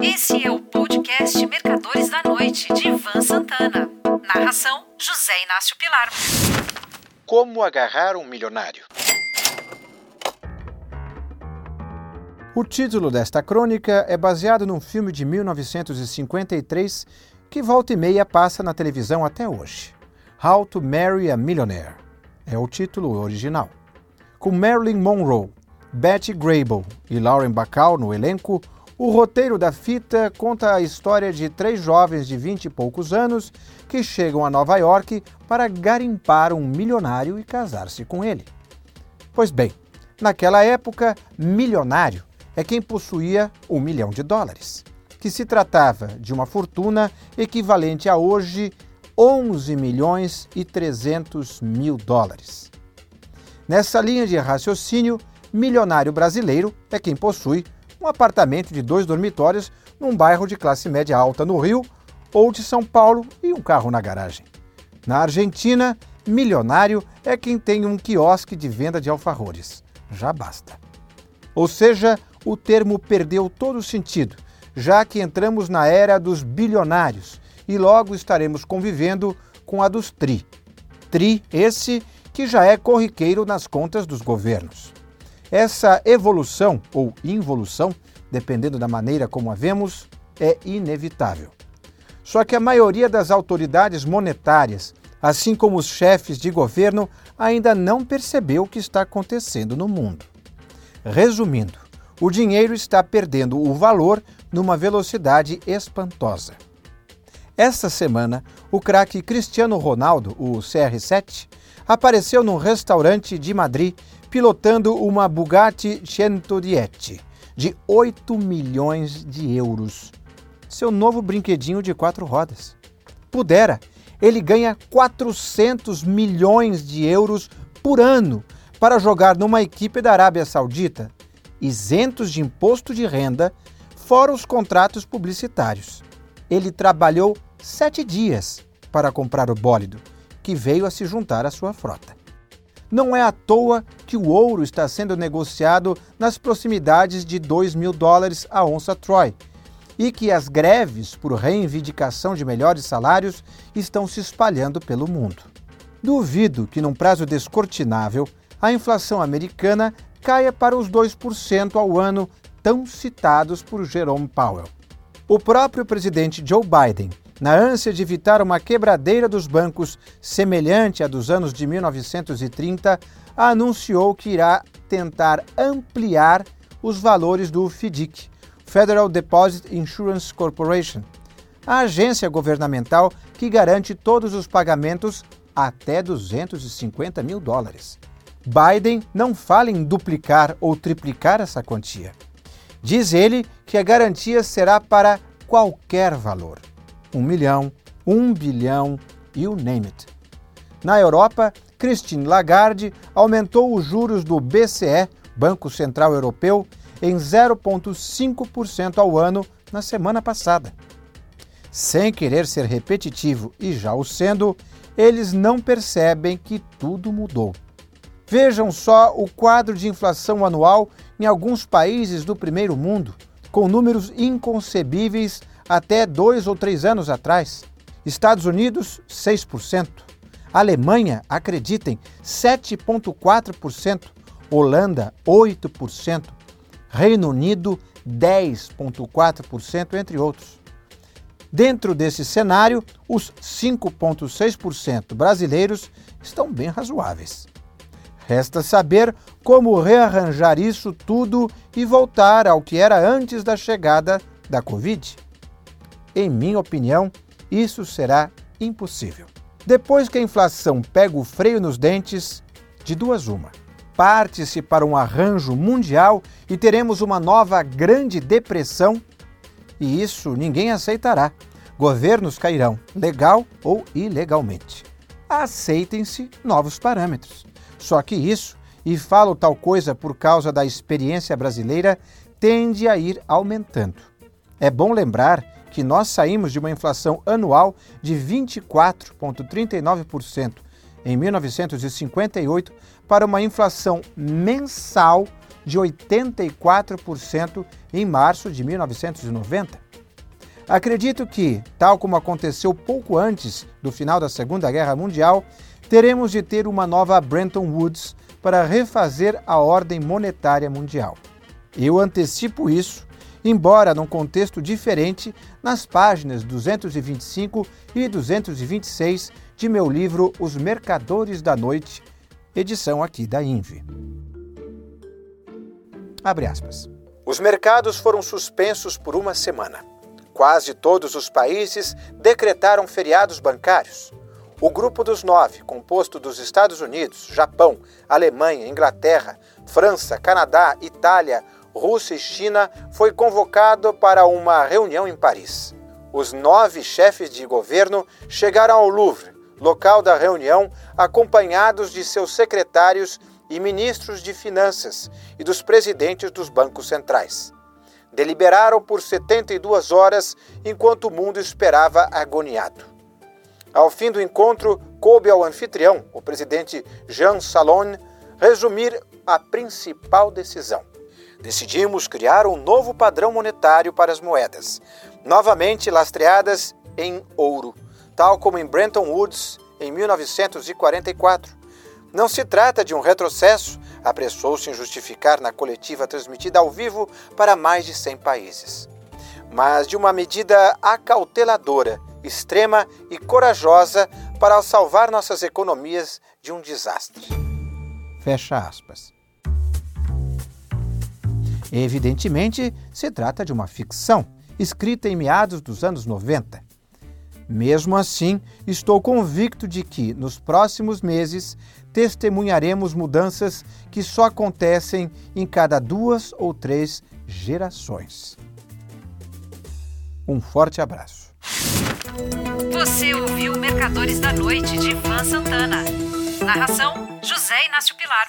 Esse é o podcast Mercadores da Noite, de Ivan Santana. Narração: José Inácio Pilar. Como agarrar um milionário? O título desta crônica é baseado num filme de 1953 que volta e meia passa na televisão até hoje. How to Marry a Millionaire é o título original. Com Marilyn Monroe, Betty Grable e Lauren Bacall no elenco, o roteiro da fita conta a história de três jovens de vinte e poucos anos que chegam a Nova York para garimpar um milionário e casar-se com ele. Pois bem, naquela época, milionário é quem possuía um milhão de dólares, que se tratava de uma fortuna equivalente a hoje 11 milhões e 300 mil dólares. Nessa linha de raciocínio, milionário brasileiro é quem possui um apartamento de dois dormitórios num bairro de classe média alta no Rio ou de São Paulo e um carro na garagem. Na Argentina, milionário é quem tem um quiosque de venda de alfajores. Já basta. Ou seja, o termo perdeu todo o sentido, já que entramos na era dos bilionários e logo estaremos convivendo com a dos tri. Tri esse que já é corriqueiro nas contas dos governos. Essa evolução ou involução, dependendo da maneira como a vemos, é inevitável. Só que a maioria das autoridades monetárias, assim como os chefes de governo, ainda não percebeu o que está acontecendo no mundo. Resumindo, o dinheiro está perdendo o valor numa velocidade espantosa. Esta semana, o craque Cristiano Ronaldo, o CR7, apareceu num restaurante de Madrid pilotando uma Bugatti Centuriette de 8 milhões de euros. Seu novo brinquedinho de quatro rodas. Pudera, ele ganha 400 milhões de euros por ano para jogar numa equipe da Arábia Saudita, isentos de imposto de renda, fora os contratos publicitários. Ele trabalhou sete dias para comprar o bólido, que veio a se juntar à sua frota. Não é à toa que o ouro está sendo negociado nas proximidades de 2 mil dólares a onça Troy e que as greves por reivindicação de melhores salários estão se espalhando pelo mundo. Duvido que, num prazo descortinável, a inflação americana caia para os 2% ao ano tão citados por Jerome Powell. O próprio presidente Joe Biden na ânsia de evitar uma quebradeira dos bancos semelhante à dos anos de 1930, anunciou que irá tentar ampliar os valores do FDIC, Federal Deposit Insurance Corporation, a agência governamental que garante todos os pagamentos até 250 mil dólares. Biden não fala em duplicar ou triplicar essa quantia. Diz ele que a garantia será para qualquer valor um milhão, um bilhão e o name it. Na Europa, Christine Lagarde aumentou os juros do BCE, Banco Central Europeu, em 0,5% ao ano na semana passada. Sem querer ser repetitivo e já o sendo, eles não percebem que tudo mudou. Vejam só o quadro de inflação anual em alguns países do primeiro mundo, com números inconcebíveis até dois ou três anos atrás. Estados Unidos, 6%. Alemanha, acreditem, 7,4%. Holanda, 8%. Reino Unido, 10,4%, entre outros. Dentro desse cenário, os 5,6% brasileiros estão bem razoáveis. Resta saber como rearranjar isso tudo e voltar ao que era antes da chegada da Covid. Em minha opinião, isso será impossível. Depois que a inflação pega o freio nos dentes, de duas uma. Parte-se para um arranjo mundial e teremos uma nova grande depressão, e isso ninguém aceitará. Governos cairão, legal ou ilegalmente. Aceitem-se novos parâmetros. Só que isso, e falo tal coisa por causa da experiência brasileira, tende a ir aumentando. É bom lembrar que nós saímos de uma inflação anual de 24,39% em 1958 para uma inflação mensal de 84% em março de 1990. Acredito que, tal como aconteceu pouco antes do final da Segunda Guerra Mundial, teremos de ter uma nova Bretton Woods para refazer a ordem monetária mundial. Eu antecipo isso, embora num contexto diferente, nas páginas 225 e 226 de meu livro Os Mercadores da Noite, edição aqui da INVE. Abre aspas. Os mercados foram suspensos por uma semana. Quase todos os países decretaram feriados bancários. O Grupo dos Nove, composto dos Estados Unidos, Japão, Alemanha, Inglaterra, França, Canadá, Itália, Rússia e China, foi convocado para uma reunião em Paris. Os nove chefes de governo chegaram ao Louvre, local da reunião, acompanhados de seus secretários e ministros de finanças e dos presidentes dos bancos centrais deliberaram por 72 horas enquanto o mundo esperava agoniado. Ao fim do encontro, coube ao anfitrião, o presidente Jean Salon, resumir a principal decisão. Decidimos criar um novo padrão monetário para as moedas, novamente lastreadas em ouro, tal como em Bretton Woods em 1944. Não se trata de um retrocesso, apressou-se em justificar na coletiva transmitida ao vivo para mais de 100 países. Mas de uma medida acauteladora, extrema e corajosa para salvar nossas economias de um desastre. Fecha aspas. Evidentemente, se trata de uma ficção, escrita em meados dos anos 90. Mesmo assim, estou convicto de que, nos próximos meses, testemunharemos mudanças que só acontecem em cada duas ou três gerações. Um forte abraço. Você ouviu Mercadores da Noite de Ivan Santana. Narração: José Inácio Pilar.